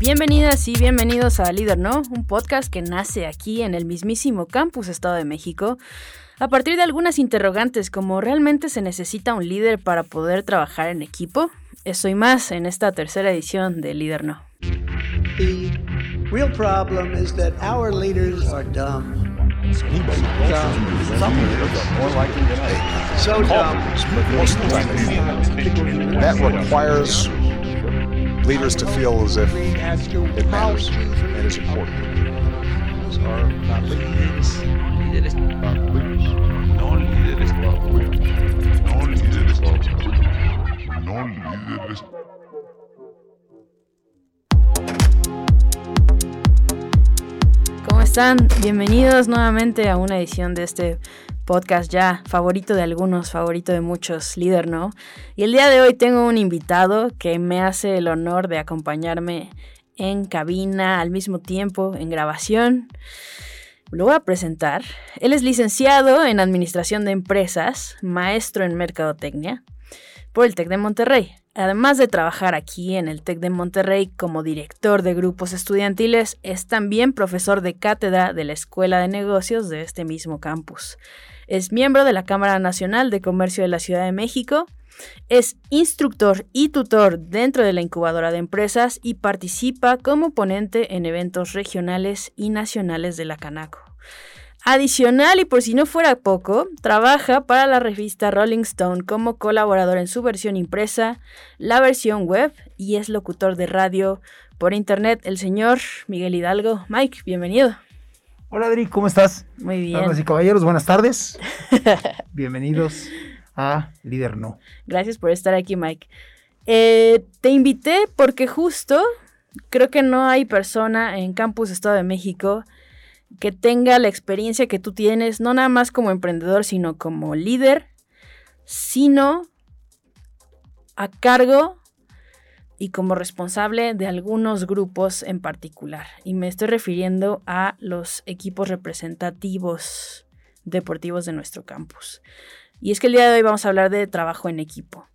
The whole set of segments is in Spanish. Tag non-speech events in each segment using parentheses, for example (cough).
Bienvenidas y bienvenidos a Líder No, un podcast que nace aquí en el mismísimo campus Estado de México, a partir de algunas interrogantes como ¿realmente se necesita un líder para poder trabajar en equipo? Eso y más en esta tercera edición de Líder No. The real problem is that our leaders are dumb. Some leaders are more likely than others. So dumb. Most of the time, That requires leaders to feel as if it how matters and is important. are not líderes. Líderes. No líderes. No líderes. No líderes. ¿Cómo están? Bienvenidos nuevamente a una edición de este podcast ya favorito de algunos, favorito de muchos, líder, ¿no? Y el día de hoy tengo un invitado que me hace el honor de acompañarme en cabina al mismo tiempo en grabación. Lo voy a presentar. Él es licenciado en Administración de Empresas, maestro en Mercadotecnia por el TEC de Monterrey. Además de trabajar aquí en el TEC de Monterrey como director de grupos estudiantiles, es también profesor de cátedra de la Escuela de Negocios de este mismo campus. Es miembro de la Cámara Nacional de Comercio de la Ciudad de México. Es instructor y tutor dentro de la incubadora de empresas y participa como ponente en eventos regionales y nacionales de la Canaco. Adicional y por si no fuera poco, trabaja para la revista Rolling Stone como colaborador en su versión impresa, la versión web y es locutor de radio por internet el señor Miguel Hidalgo. Mike, bienvenido. Hola Adri, ¿cómo estás? Muy bien. Damas y caballeros, buenas tardes. (laughs) Bienvenidos a Líder No. Gracias por estar aquí, Mike. Eh, te invité porque justo creo que no hay persona en Campus Estado de México que tenga la experiencia que tú tienes, no nada más como emprendedor, sino como líder, sino a cargo y como responsable de algunos grupos en particular. Y me estoy refiriendo a los equipos representativos deportivos de nuestro campus. Y es que el día de hoy vamos a hablar de trabajo en equipo.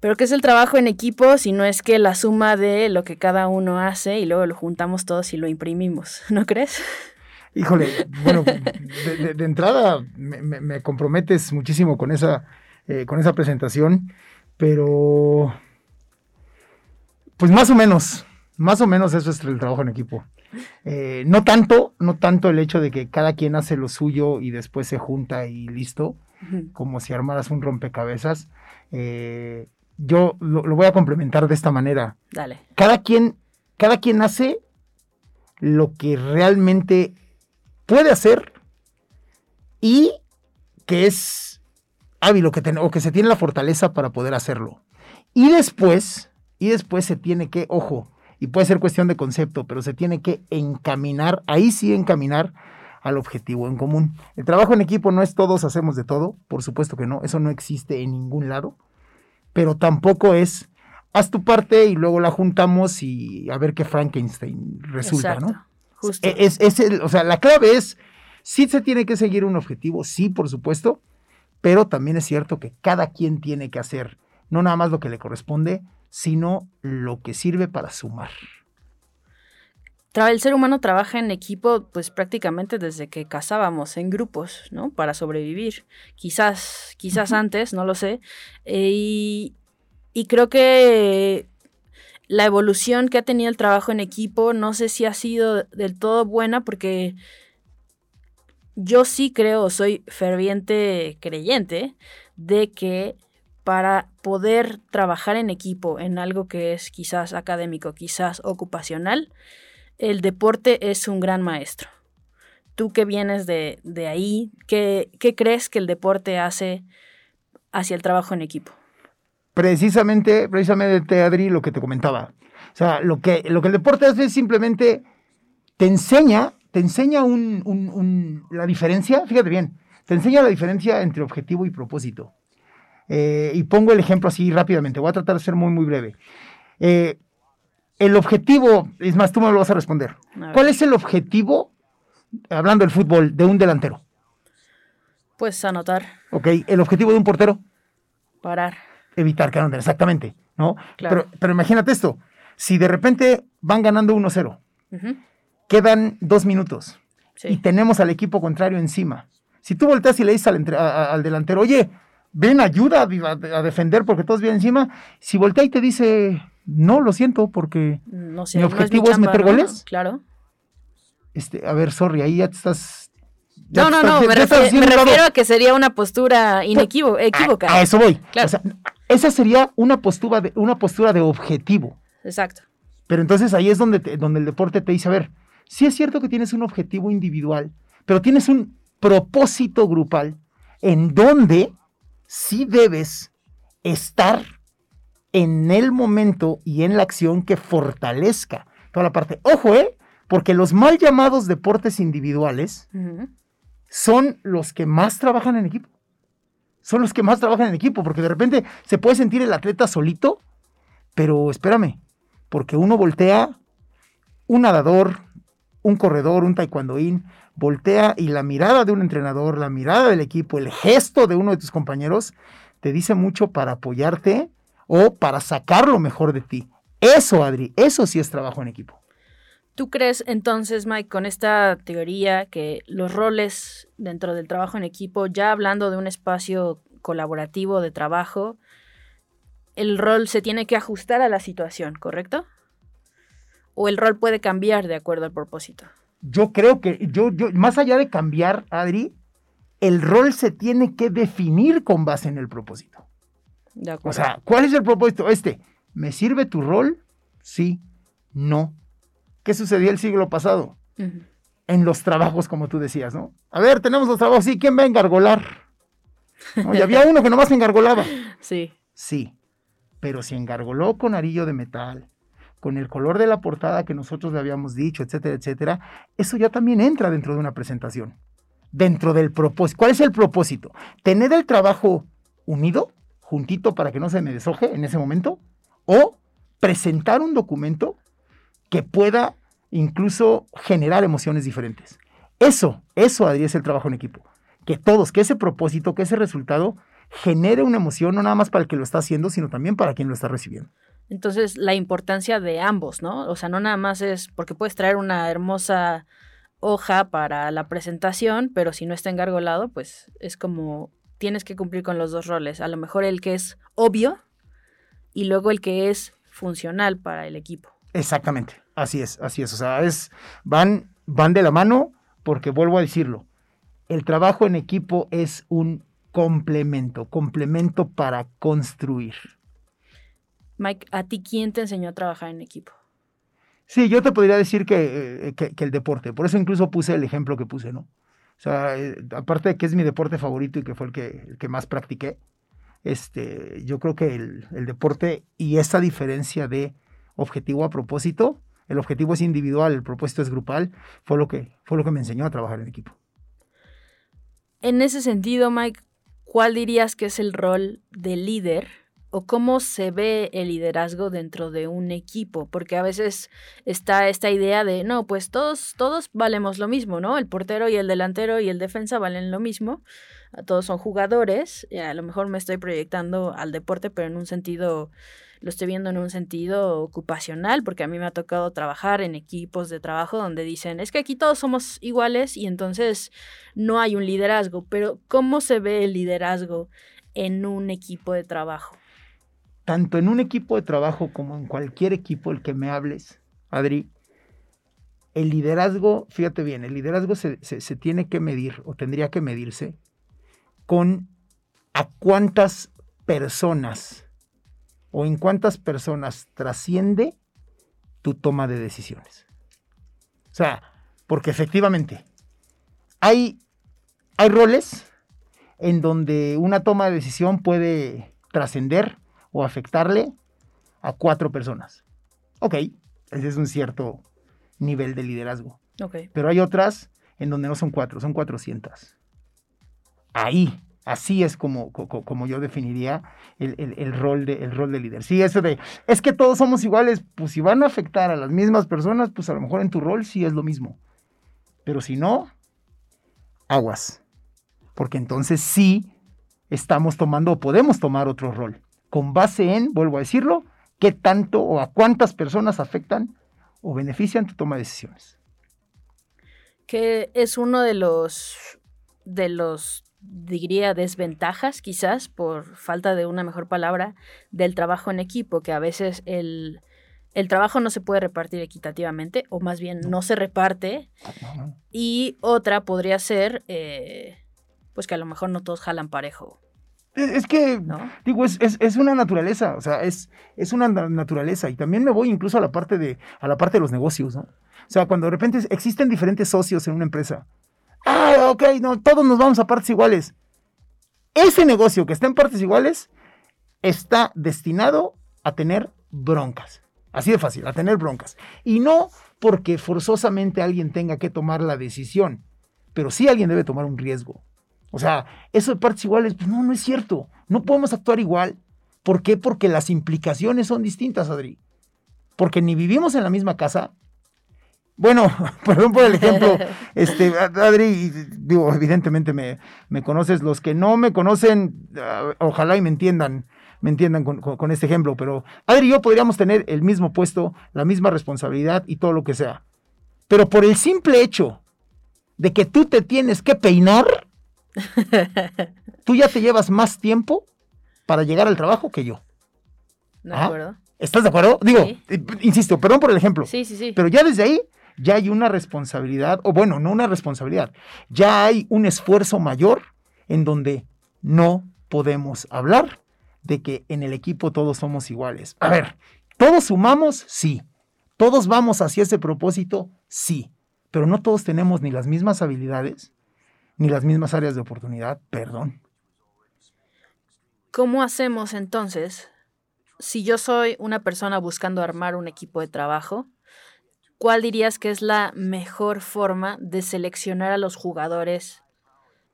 Pero ¿qué es el trabajo en equipo si no es que la suma de lo que cada uno hace y luego lo juntamos todos y lo imprimimos? (laughs) ¿No crees? Híjole, bueno, (laughs) de, de- de entrada me, me- me comprometes muchísimo con esa, eh, con esa presentación, pero pues más o menos, más o menos eso es el trabajo en equipo. Eh, no tanto, no tanto el hecho de que cada quien hace lo suyo y después se junta y listo, como si armaras un rompecabezas. Eh, yo lo- lo voy a complementar de esta manera. Dale. cada quien, cada quien hace lo que realmente puede hacer y que es hábil o que, ten- o que se tiene la fortaleza para poder hacerlo. Y después, y después se tiene que, ojo, y puede ser cuestión de concepto, pero se tiene que encaminar, ahí sí encaminar al objetivo en común. El trabajo en equipo no es todos hacemos de todo, por supuesto que no, eso no existe en ningún lado, pero tampoco es haz tu parte y luego la juntamos y a ver qué Frankenstein resulta, Exacto. ¿no? Justo. E- Es, es el- o sea, la clave es, sí se tiene que seguir un objetivo, sí, por supuesto, pero también es cierto que cada quien tiene que hacer no nada más lo que le corresponde, sino lo que sirve para sumar. El ser humano trabaja en equipo, pues prácticamente desde que cazábamos en grupos, ¿no? Para sobrevivir. Quizás, quizás antes, no lo sé. Eh, y, y creo que la evolución que ha tenido el trabajo en equipo, no sé si ha sido del todo buena, porque yo sí creo, soy ferviente creyente, de que para poder trabajar en equipo en algo que es quizás académico, quizás ocupacional, el deporte es un gran maestro. Tú que vienes de, de ahí, ¿qué, ¿qué crees que el deporte hace hacia el trabajo en equipo? Precisamente, precisamente, Adri, lo que te comentaba. O sea, lo que, lo que el deporte hace es simplemente te enseña, te enseña un, un- la diferencia, fíjate bien, te enseña la diferencia entre objetivo y propósito. Eh, y pongo el ejemplo así rápidamente, voy a tratar de ser muy, muy breve. Eh, el objetivo, es más, tú me lo vas a responder. A. ¿Cuál es el objetivo, hablando del fútbol, de un delantero? Pues anotar, ¿Ok? El objetivo de un portero, parar. evitar que anoten, exactamente, ¿no? Claro. Pero, pero imagínate esto, Si de repente van ganando 1-0, Ujú, quedan dos minutos y tenemos al equipo contrario encima. Si tú volteas y le dices a- al delantero, oye, ven, ayuda a, a defender porque todos vienen encima, si voltea y te dice, no, lo siento, porque, No sé, ¿Mi no es objetivo es meter ¿no? goles? Claro. este, a ver, sorry, ahí ya te estás... ya No, no, estás- no, me, refiero, me a que sería una postura inequívoca. equívoca. A, a eso voy. Claro. O sea, esa sería una postura, de, una postura de objetivo. Exacto. Pero entonces ahí es donde, te- donde el deporte te dice, a ver, sí es cierto que tienes un objetivo individual, pero tienes un propósito grupal en donde sí debes estar en el momento y en la acción que fortalezca toda la parte. Ojo, ¿eh? Porque los mal llamados deportes individuales son los que más trabajan en equipo. Son los que más trabajan en equipo, porque de repente se puede sentir el atleta solito, pero espérame, porque uno voltea, un nadador, un corredor, un taekwondoín, voltea y la mirada de un entrenador, la mirada del equipo, el gesto de uno de tus compañeros, te dice mucho para apoyarte o para sacar lo mejor de ti. Eso, Adri, eso sí es trabajo en equipo. ¿Tú crees entonces, Mike, con esta teoría que los roles dentro del trabajo en equipo, ya hablando de un espacio colaborativo de trabajo, el rol se tiene que ajustar a la situación, ¿correcto? ¿O el rol puede cambiar de acuerdo al propósito? yo creo que, yo, yo, más allá de cambiar, Adri, el rol se tiene que definir con base en el propósito. De O sea, ¿cuál es el propósito? Este, ¿me sirve tu rol? Sí, no. ¿Qué sucedió el siglo pasado? En los trabajos, como tú decías, ¿no? A ver, tenemos los trabajos, sí, ¿quién va a engargolar? ¿No? Y había uno que nomás engargolaba. (laughs) Sí. Sí, pero si engargoló con arillo de metal, con el color de la portada que nosotros le habíamos dicho, etcétera, etcétera, eso ya también entra dentro de una presentación. Dentro del propósito. ¿Cuál es el propósito? Tener el trabajo unido, juntito para que no se me deshoje en ese momento, o presentar un documento que pueda incluso generar emociones diferentes. Eso, eso, Adri, es el trabajo en equipo. Que todos, que ese propósito, que ese resultado genere una emoción, no nada más para el que lo está haciendo, sino también para quien lo está recibiendo. Entonces, la importancia de ambos, ¿no? O sea, no nada más es porque puedes traer una hermosa hoja para la presentación, pero si no está engargolado, pues es como tienes que cumplir con los dos roles. A lo mejor el que es obvio y luego el que es funcional para el equipo. Exactamente, así es, así es. O sea, es, van, van de la mano porque vuelvo a decirlo, el trabajo en equipo es un complemento, complemento para construir. Mike, ¿a ti quién te enseñó a trabajar en equipo? Sí, yo te podría decir que, eh, que- que el deporte, por eso incluso puse el ejemplo que puse, ¿no? O sea, eh, aparte de que es mi deporte favorito y que fue el que, el que más practiqué, este, yo creo que el, el deporte y esa diferencia de objetivo a propósito, el objetivo es individual, el propósito es grupal, fue lo que, fue lo que me enseñó a trabajar en equipo. En ese sentido, Mike, ¿cuál dirías que es el rol del líder o cómo se ve el liderazgo dentro de un equipo? Porque a veces está esta idea de, no, pues todos, todos valemos lo mismo, ¿no? El portero y el delantero y el defensa valen lo mismo. Todos son jugadores. y A lo mejor me estoy proyectando al deporte, pero en un sentido, lo estoy viendo en un sentido ocupacional, porque a mí me ha tocado trabajar en equipos de trabajo donde dicen, es que aquí todos somos iguales y entonces no hay un liderazgo, pero ¿cómo se ve el liderazgo en un equipo de trabajo? Tanto en un equipo de trabajo como en cualquier equipo el que me hables, Adri, el liderazgo, fíjate bien, el liderazgo se, tiene que medir o tendría que medirse con a cuántas personas o en cuántas personas trasciende tu toma de decisiones. O sea, porque efectivamente hay, hay roles en donde una toma de decisión puede trascender o afectarle a cuatro personas. Ok, ese es un cierto nivel de liderazgo. Ok. Pero hay otras en donde no son cuatro, son 400. Ahí, así es como, co- co- como yo definiría el, el- el rol de, el rol de líder. Sí, eso de, es que todos somos iguales, pues si van a afectar a las mismas personas, pues a lo mejor en tu rol sí es lo mismo. Pero si no, aguas. Porque entonces sí estamos tomando o podemos tomar otro rol. Con base en, vuelvo a decirlo, qué tanto o a cuántas personas afectan o benefician tu toma de decisiones. Que es uno de los de los diría desventajas quizás por falta de una mejor palabra del trabajo en equipo, que a veces el, el trabajo no se puede repartir equitativamente, o más bien no se reparte. Y otra podría ser, eh, pues que a lo mejor no todos jalan parejo. Es, que, ¿No? digo, es, es- es una naturaleza, o sea, es, es una na- naturaleza. Y también me voy incluso a la parte de, a la parte de los negocios, ¿no? O sea, cuando de repente existen diferentes socios en una empresa. Ah, ok, no, todos nos vamos a partes iguales. Ese negocio que está en partes iguales está destinado a tener broncas. Así de fácil, a tener broncas. Y no porque forzosamente alguien tenga que tomar la decisión, pero sí alguien debe tomar un riesgo. O sea, eso de partes iguales, pues no, no es cierto. No podemos actuar igual. ¿Por qué? Porque las implicaciones son distintas, Adri. Porque ni vivimos en la misma casa. Bueno, (laughs) perdón por el ejemplo, (laughs) este, Adri, digo, evidentemente me, me conoces, los que no me conocen, ah, ojalá y me entiendan, me entiendan con, con- con este ejemplo, pero Adri y yo podríamos tener el mismo puesto, la misma responsabilidad y todo lo que sea. Pero por el simple hecho de que tú te tienes que peinar, (laughs) tú ya te llevas más tiempo para llegar al trabajo que yo. ¿De Ajá. acuerdo? ¿Estás de acuerdo? Digo, Sí. eh, insisto, perdón por el ejemplo. Sí, sí, sí. Pero ya desde ahí ya hay una responsabilidad, o bueno, no una responsabilidad, ya hay un esfuerzo mayor en donde no podemos hablar de que en el equipo todos somos iguales. A ver, todos sumamos, sí. Todos vamos hacia ese propósito, sí. Pero no todos tenemos ni las mismas habilidades, ni las mismas áreas de oportunidad, perdón. ¿Cómo hacemos entonces, si yo soy una persona buscando armar un equipo de trabajo, cuál dirías que es la mejor forma de seleccionar a los jugadores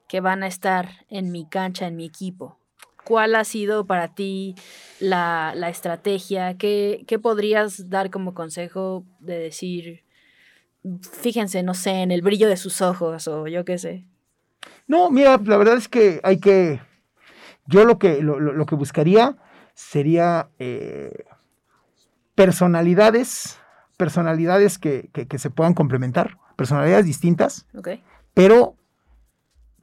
que van a estar en mi cancha, en mi equipo? ¿Cuál ha sido para ti la, la estrategia? ¿Qué, ¿Qué podrías dar como consejo de decir, fíjense, no sé, en el brillo de sus ojos o yo qué sé? No, mira, la verdad es que hay que. Yo lo que, lo, lo- que buscaría sería eh, personalidades, personalidades que, que- que se puedan complementar, personalidades distintas, ¿Ok? pero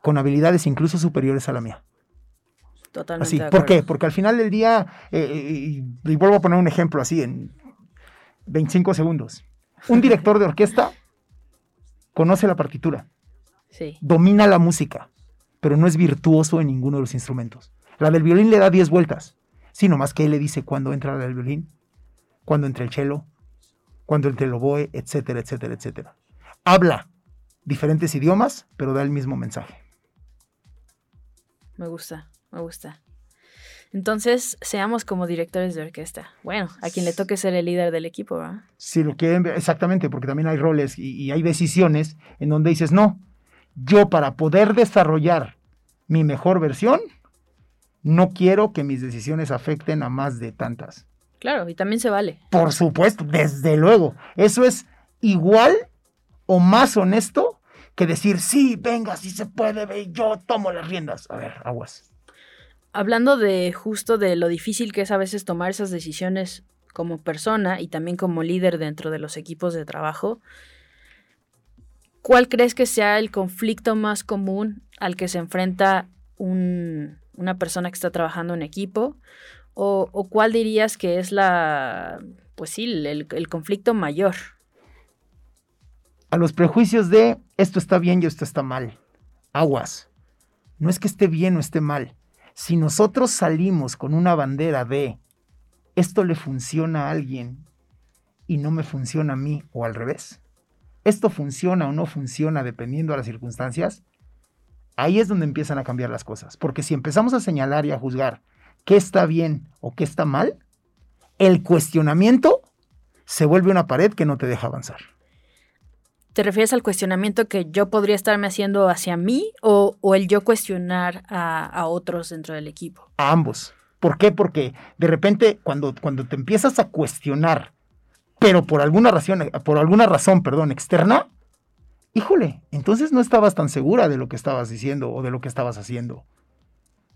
con habilidades incluso superiores a la mía. Totalmente. Así. de ¿Por qué? Porque al final del día, eh, y, y vuelvo a poner un ejemplo así en 25 segundos. Un director de orquesta conoce la partitura Sí. domina la música, pero no es virtuoso en ninguno de los instrumentos. La del violín le da 10 vueltas, sino más que él le dice cuándo entra la del violín, cuándo entra el cello, cuándo entra el oboe, etcétera, etcétera, etcétera. Habla diferentes idiomas, pero da el mismo mensaje. Me gusta, me gusta. Entonces, seamos como directores de orquesta. Bueno, a quien le toque ser el líder del equipo, ¿verdad? Si lo quieren ver, exactamente, porque también hay roles y, y hay decisiones en donde dices, no, yo para poder desarrollar mi mejor versión, no quiero que mis decisiones afecten a más de tantas. Claro, y también se vale. Por supuesto, desde luego. Eso es igual o más honesto que decir, sí, venga, sí se puede, ve, yo tomo las riendas. A ver, aguas. Hablando de justo de lo difícil que es a veces tomar esas decisiones como persona y también como líder dentro de los equipos de trabajo, ¿cuál crees que sea el conflicto más común al que se enfrenta un- una persona que está trabajando en equipo? ¿O, o cuál dirías que es la, pues sí, el, el conflicto mayor? A los prejuicios de esto está bien y esto está mal. Aguas. No es que esté bien o esté mal. Si nosotros salimos con una bandera de esto le funciona a alguien y no me funciona a mí o al revés, esto funciona o no funciona dependiendo de las circunstancias, ahí es donde empiezan a cambiar las cosas. Porque si empezamos a señalar y a juzgar qué está bien o qué está mal, el cuestionamiento se vuelve una pared que no te deja avanzar. ¿Te refieres al cuestionamiento que yo podría estarme haciendo hacia mí o, o el yo cuestionar a, a otros dentro del equipo? a ambos. ¿Por qué? Porque de repente cuando, cuando te empiezas a cuestionar, pero por alguna razón, por alguna razón, perdón, externa, híjole, entonces no estabas tan segura de lo que estabas diciendo o de lo que estabas haciendo.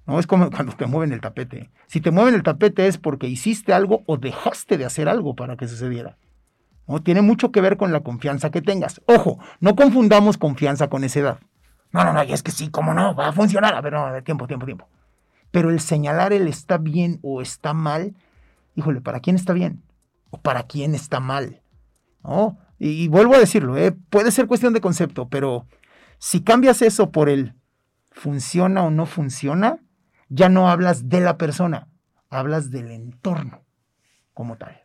No es como cuando te mueven el tapete. Si te mueven el tapete es porque hiciste algo o dejaste de hacer algo para que sucediera. ¿No? Tiene mucho que ver con la confianza que tengas. Ojo, no confundamos confianza con edad. No, no, no, y es que sí, ¿cómo no? Va a funcionar. A ver, no, a ver, tiempo, tiempo, tiempo. Pero el señalar el está bien o está mal, híjole, ¿para quién está bien? ¿O para quién está mal? ¿No? Y, vuelvo a decirlo, ¿eh? puede ser cuestión de concepto, pero si cambias eso por el funciona o no funciona, ya no hablas de la persona, hablas del entorno como tal.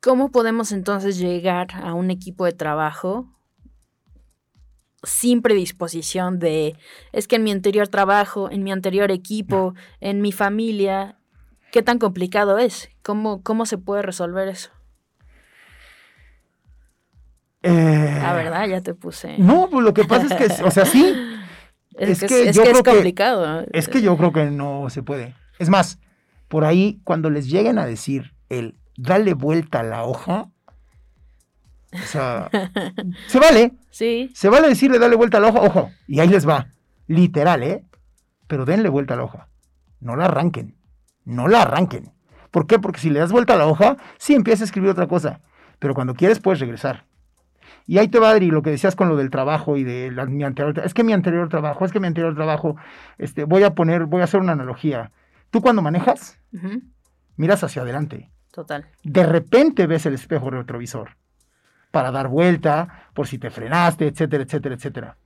¿Cómo podemos entonces llegar a un equipo de trabajo sin predisposición de, es que en mi anterior trabajo, en mi anterior equipo, en mi familia, ¿qué tan complicado es? ¿Cómo, cómo se puede resolver eso? Eh, La verdad, ya te puse. No, pues lo que pasa es que, o sea, sí. (laughs) Es, que, es, complicado. es que yo creo que no se puede. Es más, por ahí, cuando les lleguen a decir el dale vuelta a la hoja, o sea, (laughs) se vale. Sí. Se vale decirle dale vuelta a la hoja, ojo, y ahí les va. Literal, ¿eh? Pero denle vuelta a la hoja. No la arranquen. No la arranquen. ¿Por qué? Porque si le das vuelta a la hoja, sí empieza a escribir otra cosa. Pero cuando quieres, puedes regresar. Y ahí te va, Adri, lo que decías con lo del trabajo y de mi anterior Es que mi anterior trabajo, es que mi anterior trabajo, este, voy a poner, voy a hacer una analogía. Tú cuando manejas, miras hacia adelante. Total. De repente ves el espejo retrovisor para dar vuelta, por si te frenaste, etcétera, etcétera, etcétera.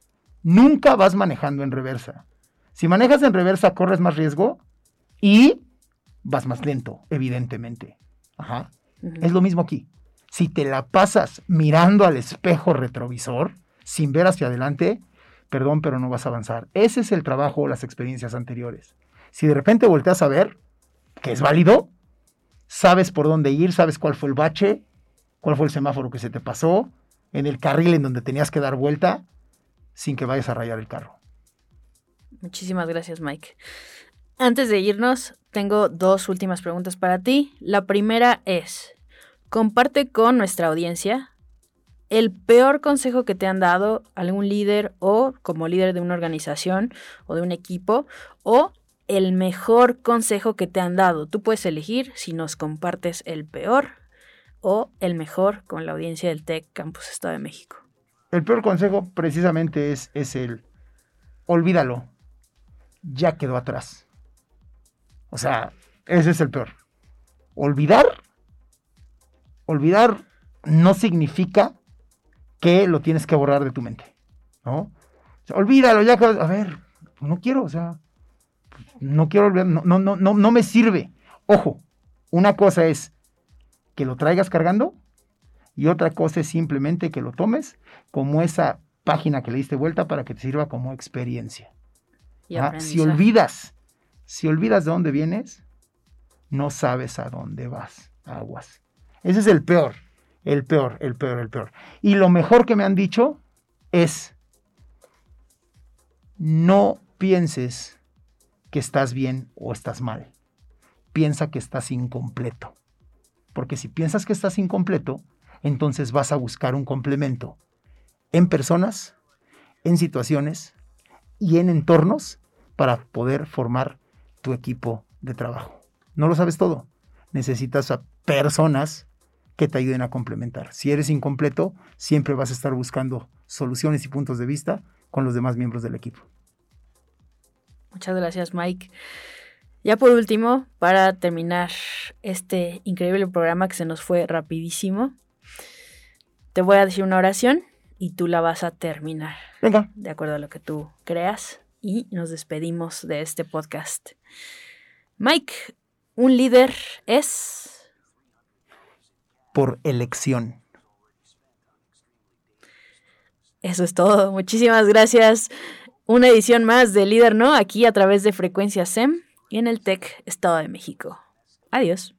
Nunca vas manejando en reversa. Si manejas en reversa, corres más riesgo y vas más lento, evidentemente. Ajá. Es lo mismo aquí si te la pasas mirando al espejo retrovisor, sin ver hacia adelante, perdón, pero no vas a avanzar. Ese es el trabajo o las experiencias anteriores. Si de repente volteas a ver, que es válido, sabes por dónde ir, sabes cuál fue el bache, cuál fue el semáforo que se te pasó, en el carril en donde tenías que dar vuelta, sin que vayas a rayar el carro. Muchísimas gracias, Mike. Antes de irnos, tengo dos últimas preguntas para ti. La primera es, comparte con nuestra audiencia el peor consejo que te han dado algún líder o como líder de una organización o de un equipo o el mejor consejo que te han dado. Tú puedes elegir si nos compartes el peor o el mejor con la audiencia del TEC Campus Estado de México. El peor consejo precisamente es, es el olvídalo, ya quedó atrás. O sea, ese es el peor. Olvidar olvidar no significa que lo tienes que borrar de tu mente, ¿no? olvídalo, ya, a ver, no quiero, o sea, no quiero olvidar, no, no, no, no, me sirve. Ojo, una cosa es que lo traigas cargando y otra cosa es simplemente que lo tomes como esa página que le diste vuelta para que te sirva como experiencia. ¿Ah? Si olvidas, si olvidas de dónde vienes, no sabes a dónde vas, aguas. Ese es el peor, el peor, el peor, el peor. Y lo mejor que me han dicho es, no pienses que estás bien o estás mal. Piensa que estás incompleto. Porque si piensas que estás incompleto, entonces vas a buscar un complemento en personas, en situaciones y en entornos para poder formar tu equipo de trabajo. No lo sabes todo. Necesitas a personas que te ayuden a complementar. Si eres incompleto, siempre vas a estar buscando soluciones y puntos de vista con los demás miembros del equipo. Muchas gracias, Mike. Ya por último, para terminar este increíble programa que se nos fue rapidísimo, te voy a decir una oración y tú la vas a terminar. Venga. De acuerdo a lo que tú creas. Y nos despedimos de este podcast. Mike, un líder es por elección. Eso es todo. Muchísimas gracias. Una edición más de Líder No aquí a través de Frecuencia SEM y en el TEC Estado de México. Adiós.